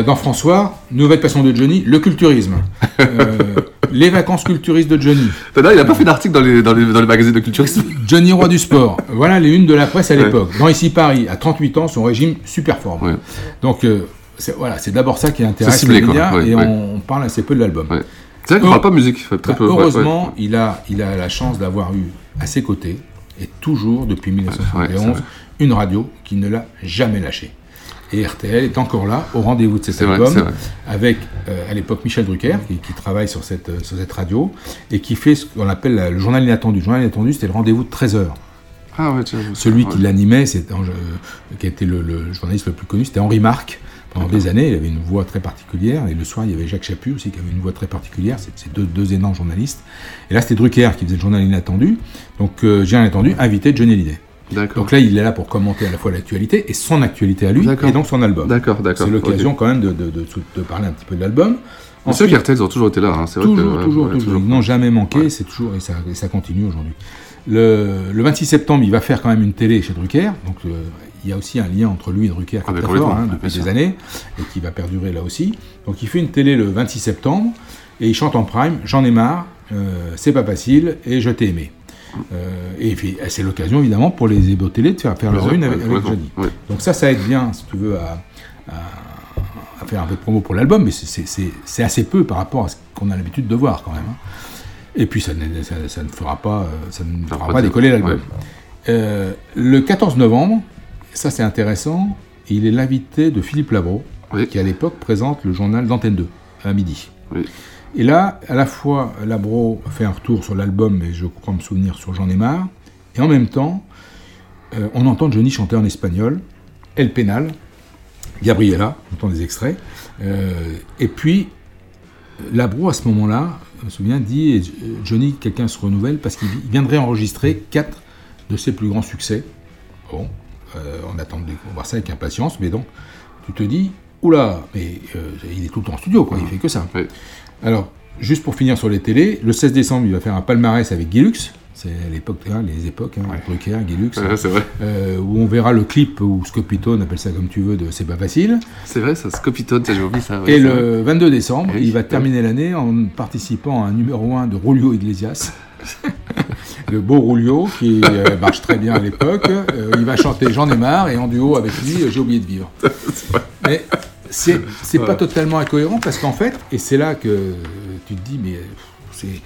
Euh, dans François, nouvelle passion de Johnny, le culturisme. Euh, les vacances culturistes de Johnny. Il n'a pas fait d'article dans les, dans, les, dans les magazines de culturisme. Johnny Roi du Sport. Voilà les unes de la presse à l'époque. Dans Ici Paris, à 38 ans, son régime super forme. Donc, euh, c'est voilà, c'est d'abord ça qui intéresse ciblé, les médias. Ouais, et. On, on parle assez peu de l'album. C'est vrai qu'on parle pas musique, très Bah, peu. heureusement. Il, a, il a la chance d'avoir eu à ses côtés, et toujours depuis Ouais, 1971, c'est vrai. une radio qui ne l'a jamais lâché. Et RTL est encore là, au rendez-vous de cet album, vrai. avec euh, à l'époque Michel Drucker, qui, qui travaille sur cette, euh, sur cette radio, et qui fait ce qu'on appelle la- le journal inattendu. Le journal inattendu, c'était le rendez-vous de 13 heures. Ah ouais. Celui qui l'animait, euh, qui a été le, le journaliste le plus connu, c'était Henri Marc. Pendant des années, il avait une voix très particulière. Et le soir, il y avait Jacques Chaput aussi qui avait une voix très particulière. C'est c'est deux, deux énormes journalistes. Et là, c'était Drucker qui faisait le journal inattendu. Donc, euh, j'ai inattendu, invité Johnny Hallyday. Donc là, il est là pour commenter à la fois l'actualité et son actualité à lui, et donc son album. D'accord, d'accord. C'est l'occasion quand même de, de- de- de parler un petit peu de l'album. Vrai qu'RTL, ils ont toujours été là. Hein. c'est vrai Toujours, que, toujours, ouais, toujours. Ils n'ont jamais manqué, c'est toujours, et ça, et ça continue aujourd'hui. Le, le 26 septembre, il va faire quand même une télé chez Drucker, donc euh, il y a aussi un lien entre lui et Drucker qui Ah, est très complètement, fort hein, depuis des années, et qui va perdurer là aussi. Donc il fait une télé le 26 septembre, et il chante en prime J'en ai marre, euh, C'est pas facile, et Je t'ai aimé. Euh, et puis, c'est l'occasion évidemment pour les ébos télé de faire, faire leur une avec, avec Johnny. Donc ça, ça aide bien, si tu veux, à, à- à faire un peu de promo pour l'album, mais c'est- assez peu par rapport à ce qu'on a l'habitude de voir quand même. hein. Et puis ça, ne- ça- ça ne fera pas, ça ne fera pas pas de- décoller l'album. ouais. Euh, le 14 novembre, ça c'est intéressant, il est l'invité de Philippe Labro, qui à l'époque présente le journal d'Antenne 2 à midi. Et là, à la fois, Labro fait un retour sur l'album, mais je crois me souvenir sur J'en ai marre, et en même temps, euh, on entend Johnny chanter en espagnol, El Penal, Gabriela, on entend des extraits, euh, et puis Labro, à ce moment-là, je me souviens, dit euh, Johnny, quelqu'un se renouvelle parce qu'il il viendrait enregistrer quatre de ses plus grands succès. Bon, euh, on attend de voir ça avec impatience, mais donc, tu te dis, oula, mais il est tout le temps en studio, quoi, il fait que ça. Alors, juste pour finir sur les télés, le 16 décembre, il va faire un palmarès avec Guilux. C'est l'époque, hein, les époques, hein, Drucker, Guilux. Ouais, c'est vrai. euh, où on verra le clip, ou Scopitone, appelle ça comme tu veux, de C'est pas facile. C'est vrai, ça, Scopitone, ça, j'ai oublié ça. ouais, Et le vrai. 22 décembre, Oui, il va terminer l'année en participant à un numéro 1 de Rulio Iglesias. le beau Rulio, qui euh, marche très bien à l'époque. Euh, il va chanter J'en ai marre, et en duo avec lui, J'ai oublié de vivre. Mais c'est pas totalement incohérent, parce qu'en fait, et c'est là que tu te dis, mais c'est.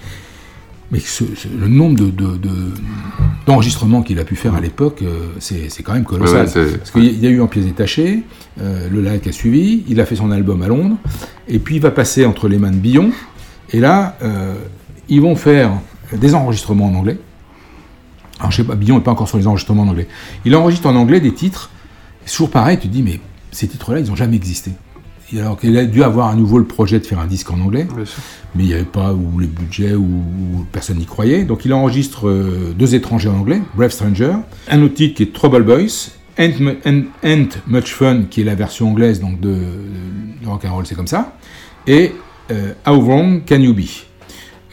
Mais ce- ce- le nombre de, de- de- d'enregistrements qu'il a pu faire à l'époque, euh, c'est, quand même colossal. Ouais, ouais, c'est- Parce qu'il y a- il y a eu En pièces détachées, euh, le lac a suivi, il a fait son album à Londres, et puis il va passer entre les mains de Billon, et là, euh, ils vont faire des enregistrements en anglais. Alors je sais pas, Billon n'est pas encore sur les enregistrements en anglais. Il enregistre en anglais des titres, c'est toujours pareil, tu te dis, mais ces titres-là, ils n'ont jamais existé. Et alors qu'il a dû avoir à nouveau le projet de faire un disque en anglais, mais il n'y avait pas ou les budgets ou, personne n'y croyait. Donc il enregistre euh, deux étrangers en anglais, Brave Stranger, un autre titre qui est Trouble Boys, Ain't Much Fun qui est la version anglaise donc de, de rock and roll, c'est comme ça, et euh, How Wrong Can You Be.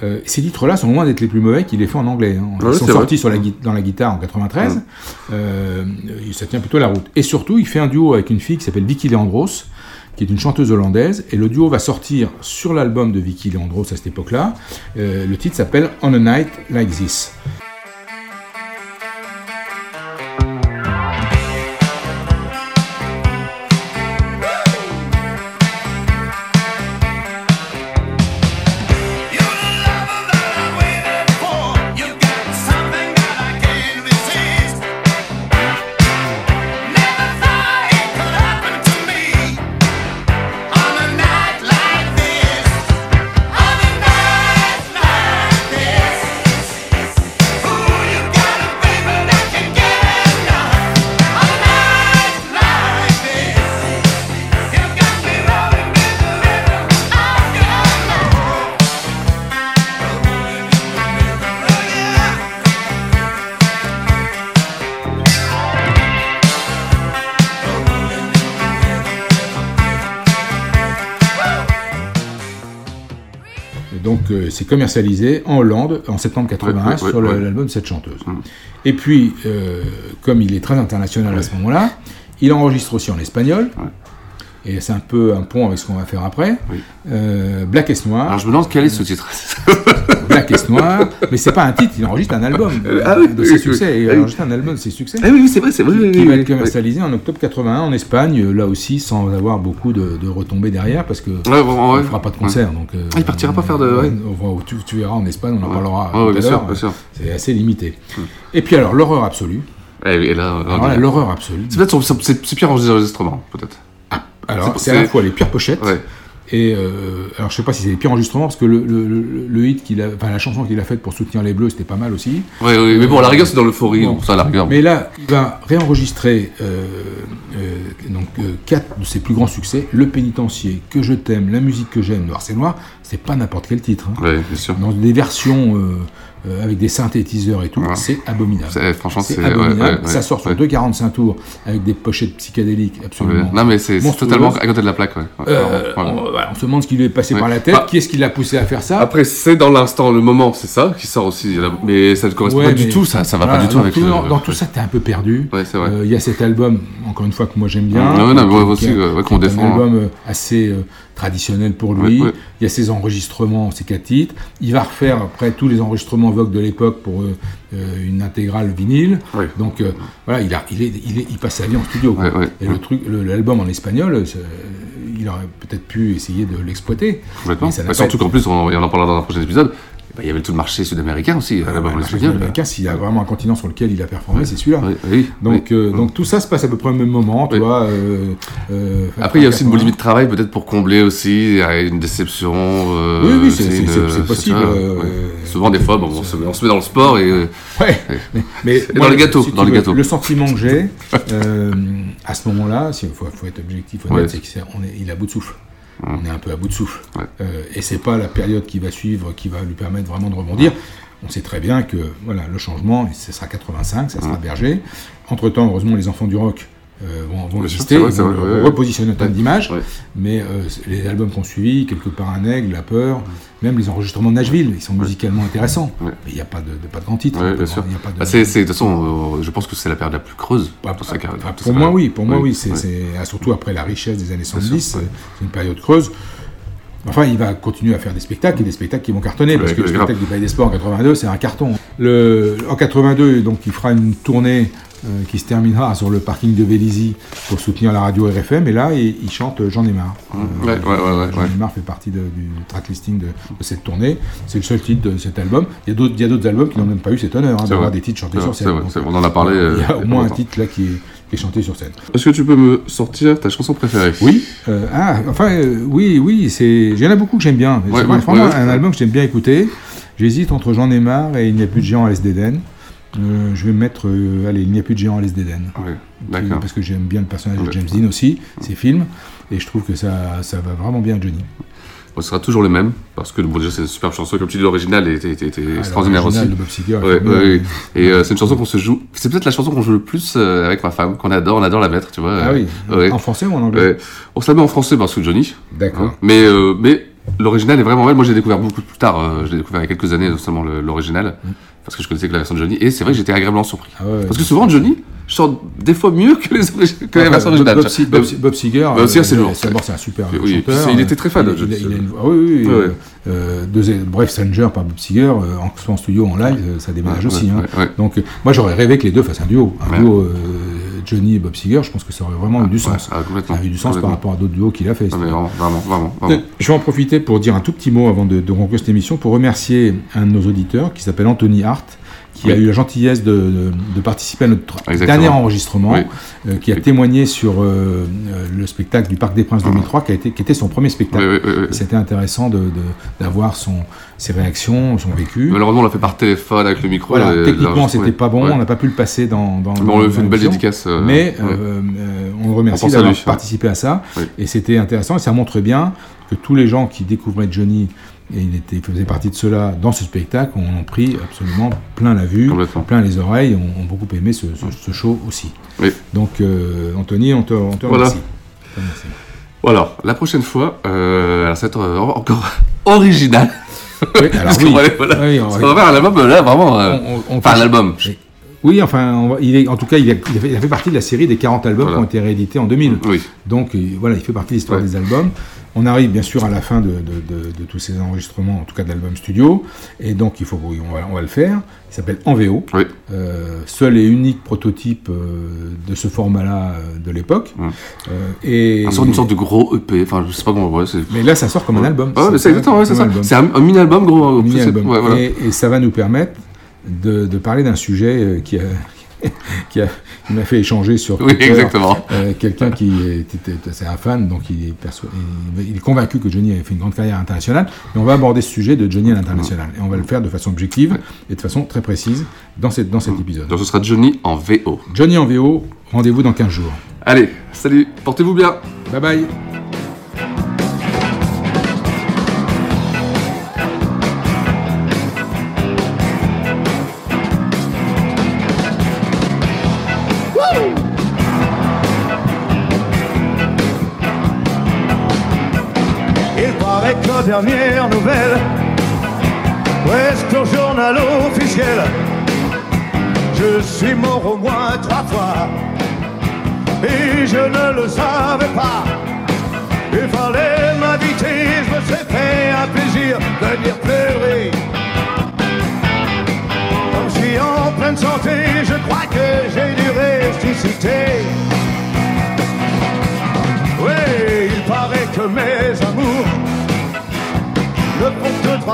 Euh, ces titres-là sont loin d'être les plus mauvais qu'il ait fait en anglais. hein. Ils Ouais, sont sortis sur la, dans la guitare en 93. Euh, ça tient plutôt la route. Et surtout, il fait un duo avec une fille qui s'appelle Vicky Leandros, qui est une chanteuse hollandaise. Et le duo va sortir sur l'album de Vicky Leandros à cette époque-là. Euh, le titre s'appelle On a Night Like This. Euh, c'est commercialisé en Hollande en septembre 81 Ouais, ouais, sur ouais, l'album de cette chanteuse. Et puis, euh, comme il est très international à ce moment-là, il enregistre aussi en espagnol. Et c'est un peu un pont avec ce qu'on va faire après. Euh, Black est noir. Alors je me demande quel est ce titre. Black est noir, mais c'est pas un titre, il enregistre un album Euh, ah oui, de oui, ses oui, succès. oui. Il enregistre un album de ses succès. Ah oui, oui, c'est vrai, c'est vrai. oui, Qui oui, va oui, être commercialisé en octobre 81 en Espagne, euh, là aussi sans avoir beaucoup de, de retombées derrière, parce que ouais. ne fera pas de concert. Ouais. Donc, euh, Ah, il partira pas faire de- on va- tu, tu verras en Espagne, on en parlera. Tout à bien sûr, bien sûr. C'est assez limité. Et puis alors, l'horreur absolue. Et, et là, là, l'horreur absolue. C'est peut-être c'est pire enregistrement, peut-être. Alors, C'est- à la fois les pires pochettes. Ouais. Et euh, alors, je sais pas si c'est les pires enregistrements, parce que le, le, le- le hit qu'il a, enfin la chanson qu'il a faite pour soutenir les Bleus, c'était pas mal aussi. Mais bon, à la rigueur, c'est dans l'euphorie, Bon. donc ça, à la rigueur. Mais là, il va réenregistrer euh, euh, donc euh, quatre de ses plus grands succès Le pénitencier, Que je t'aime, La musique que j'aime, Noir c'est noir. C'est pas n'importe quel titre. hein. Ouais, bien sûr. Dans des versions euh, avec des synthétiseurs et tout, c'est abominable. C'est- franchement, c'est- abominable. ouais, ouais, Ça sort sur ouais. 2,45 tours avec des pochettes psychédéliques absolument. Ouais. Non, mais c'est totalement à côté de la plaque, ouais. Ouais, Euh, on, ouais. voilà, on se demande ce qui lui est passé Ouais. par la tête, Bah, qui est-ce qui l'a poussé à faire ça. Après, c'est dans l'instant, le moment, c'est ça qui sort aussi. Mais ça ne correspond Ouais, pas du tout, ça, ça va voilà, pas du tout avec tout, le- dans, dans tout ça, t'es un peu perdu. Euh, Il y a cet album, encore une fois, que moi j'aime bien. Non, qui- aussi, qu'on est défend, Un album euh, assez euh, traditionnel pour lui. Il y a ses enregistrements, ses quatre titres. Il va refaire après tous les enregistrements Vogue de l'époque pour euh, euh, une intégrale vinyle. Donc euh, voilà, il, a, il, est, il, est, il passe sa vie en studio. Et le truc, l'album en espagnol, il aurait peut-être pu essayer de l'exploiter. Bah, surtout qu'en plus, on en parlera dans un prochain épisode, bah, il y avait tout le marché sud-américain aussi, à la base Ouais, espagnole. américain, s'il y a vraiment un continent sur lequel il a performé, c'est celui-là. Oui, oui, donc, oui. euh, donc tout ça se passe à peu près au même moment, tu Oui. vois. euh, euh, Après, il y a aussi une 80. boulimie de travail, peut-être pour combler aussi euh, une déception. euh, Oui, oui, c'est- une, euh, possible, euh. Souvent, des fois, bon, on, se met, on se met dans le sport et. euh, mais, mais et moi, dans si tu dans les veux, gâteaux. Le sentiment que j'ai euh, à ce moment-là, il faut, faut être objectif, honnête, Ouais. c'est qu'il est, à bout de souffle. Hum. On est un peu à bout de souffle. Euh, et c'est pas la période qui va suivre qui va lui permettre vraiment de rebondir. On sait très bien que voilà, le changement, ce sera 85, ça sera Berger. Entre-temps, heureusement, les enfants du rock euh, vont, vont exister, vrai, vont vrai, le ouais, ouais. repositionner en termes Ouais. d'image. Mais euh, les albums qu'on suivi, quelque part un aigle, la peur, même les enregistrements de Nashville, ils sont musicalement intéressants. Mais il n'y a pas de, de- pas de grand titre. Ouais, pas bien de- sûr. pas de- Bah, de toute façon, euh, je pense que c'est la période la plus creuse Bah, pour sa carrière. Enfin, pour pour sa moi, oui. Pour moi, oui. C'est, ouais. ah, surtout après la richesse des années 70, sûr, c'est, une période creuse. Enfin, il va continuer à faire des spectacles et des spectacles qui vont cartonner parce Ouais, que le spectacle du Palais des Sports en 82, c'est un carton. Le, en 82, donc, il fera une tournée euh, qui se terminera sur le parking de Vélizy pour soutenir la radio RFM. Et là, il, il chante J'en ai marre. Ouais, ouais, ouais, J'en ai marre fait partie de- du tracklisting de, de cette tournée. C'est le seul titre de cet album. Il y a d'autres, albums qui n'ont même pas eu cet honneur hein, d'avoir des titres chantés sur scène. vrai, Donc. On en a parlé, euh, Il y a a au moins un titre là qui est, qui est chanté sur scène. Est-ce que tu peux me sortir ta chanson préférée? Oui. euh, ah, enfin, euh, oui, oui. Il y en a beaucoup que j'aime bien. C'est vraiment un album que j'aime bien écouter. J'hésite entre J'en ai marre et Il n'y a plus de géant à l'Est d'Éden. Euh, je vais mettre, euh, allez, Il n'y a plus de géant à l'Est d'Éden. Ouais. Parce que j'aime bien le personnage de. James Dean aussi, ses films, et je trouve que ça, ça va vraiment bien à Johnny. Bon, ce sera toujours le même, parce que bon, déjà c'est une superbe chanson, comme tu dis, l'original était, était- était extraordinaire aussi. Ah, de Bob Seger Ouais, ouais, ouais. Et euh, c'est une chanson qu'on se joue. C'est peut-être la chanson qu'on joue le plus euh, avec ma femme, qu'on adore, on adore la mettre, tu vois. Ah oui. En français ou en anglais. On se la met en français parce que Johnny. D'accord. Hein. Mais, mais l'original est vraiment belle. Moi, j'ai découvert beaucoup plus tard. je l'ai découvert il y a quelques années, seulement le- l'original, parce que je connaissais que la version de Johnny. Et c'est vrai que j'étais agréablement surpris. Ah ouais, parce que souvent, Johnny chante des fois mieux que, les, que la Enfin, version originale. Bob, Bob, Se- Bob Seger, Bob Seger, c'est euh, lourd. c'est d'abord, c'est un super Oui, chanteur. il était très fan, Il, je- il a- je- il a une voix- ah oui, oui, euh, euh, deux- bref, Stranger par Bob Seger, euh, en, en studio, en live, euh, ça déménage Ouais, aussi. ouais, hein. ouais. Donc, euh, moi, j'aurais rêvé que les deux fassent un duo. Un duo euh, Johnny et Bob Seger, je pense que ça aurait vraiment eu du sens. Ah, complètement. ça aurait eu du sens par rapport à d'autres duos qu'il a fait. Non, mais vraiment, vraiment, vraiment. Euh, vraiment. Je vais en profiter pour dire un tout petit mot avant de, de conclure cette émission, pour remercier un de nos auditeurs qui s'appelle Anthony Hart, qui a eu la gentillesse de, de- de participer à notre Exactement. dernier enregistrement, Oui. euh, qui a témoigné sur euh, euh, le spectacle du Parc des Princes 2003, qui, a été, qui était son premier spectacle. C'était intéressant de- d'avoir ses réactions, son vécu. Malheureusement, on l'a fait par téléphone avec le micro. Voilà, et- techniquement, c'était pas bon, on n'a pas pu le passer dans. dans Mais on lui fait une belle dédicace, euh, Mais on le remercie d'avoir ouais. participé à ça. Et c'était intéressant et ça montre bien que tous les gens qui découvraient Johnny, et il était, il faisait partie de ceux-là dans ce spectacle, ont ont pris absolument plein la vue, plein les oreilles, ont, ont beaucoup aimé ce, ce- ce show aussi. Oui. Donc, euh, Anthony, on te, on te Voilà. remercie. On. Voilà, la prochaine fois, euh, alors ça va être euh, encore original. Oui, alors Parce qu'on oui. va aller- voilà. Oui, on- va faire un album, là, vraiment. euh, On- on- on enfin, un album. Oui. Oui, enfin, on va- il est, en tout cas, il a, il a fait, il a fait partie de la série des 40 albums Voilà. qui ont été réédités en 2000. Oui. Donc, il- voilà, il fait partie de l'histoire Ouais. des albums. On arrive bien sûr à la fin de, de- de- de tous ces enregistrements, en tout cas de l'album studio, et donc il faut, oui, on va, on va le faire. Il s'appelle En VO. Oui. Euh, seul et unique prototype euh, de ce format-là euh, de l'époque. Euh, et Un sort- une sorte de gros EP, enfin je sais pas comment, ouais, mais là, ça sort comme un album. Ah ouais, mais c'est exactement, ouais, c'est comme ça. un album. C'est un, un mini-album gros. ouais, voilà. et, et ça va nous permettre de, parler d'un sujet qui a qui m'a fait échanger sur Oui. Euh, quelqu'un qui était c'est un fan donc il est, perso- il il est convaincu que Johnny avait fait une grande carrière internationale et on va aborder ce sujet de Johnny à l'international et on va le faire de façon objective et de façon très précise dans, cette, dans cet épisode Donc ce sera Johnny en VO. Johnny en VO rendez-vous dans 15 jours Allez, salut, portez-vous bien. bye bye dernière nouvelle. Ouest au journal officiel. Je suis mort au moins trois fois. Et je ne le savais pas. Il fallait m'inviter Je me suis fait un plaisir de venir pleurer. Comme suis en pleine santé Je crois que j'ai dû ressusciter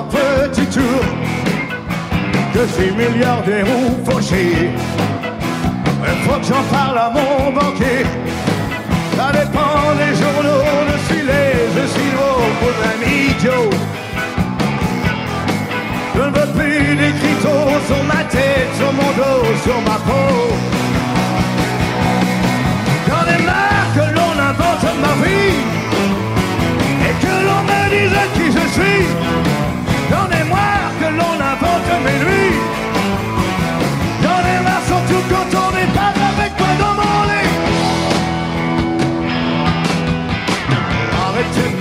petits tours. Que je suis milliardaire ou fauché. Il faut que j'en parle à mon banquier. Ça dépend des journaux, je suis laid, je suis lourd pour un idiot. Je ne veux plus d'écriteaux sur ma tête, sur mon dos, sur ma peau. J'en ai marre que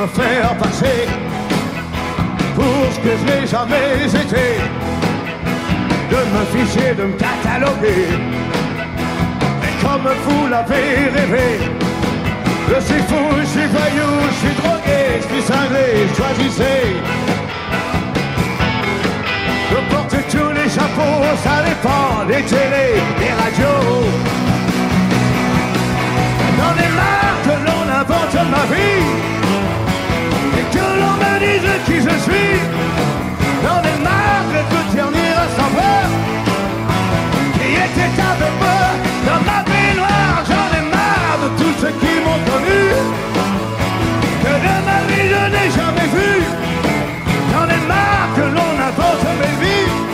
faire passer pour ce que je n'ai jamais été, de me ficher, de me cataloguer. Et comme vous l'avez rêvé, je suis fou, je suis voyou, je suis drogué, je suis cinglé, choisissez. Je porte tous les chapeaux, ça dépend les télés, les radios. J'en ai marre que l'on invente ma vie je suis J'en ai marre de tout dernier rassembleur Qui était avec moi dans ma baignoire. J'en ai marre de tous ceux qui m'ont connu Que de ma vie je n'ai jamais vu. J'en ai marre que l'on invente mes vies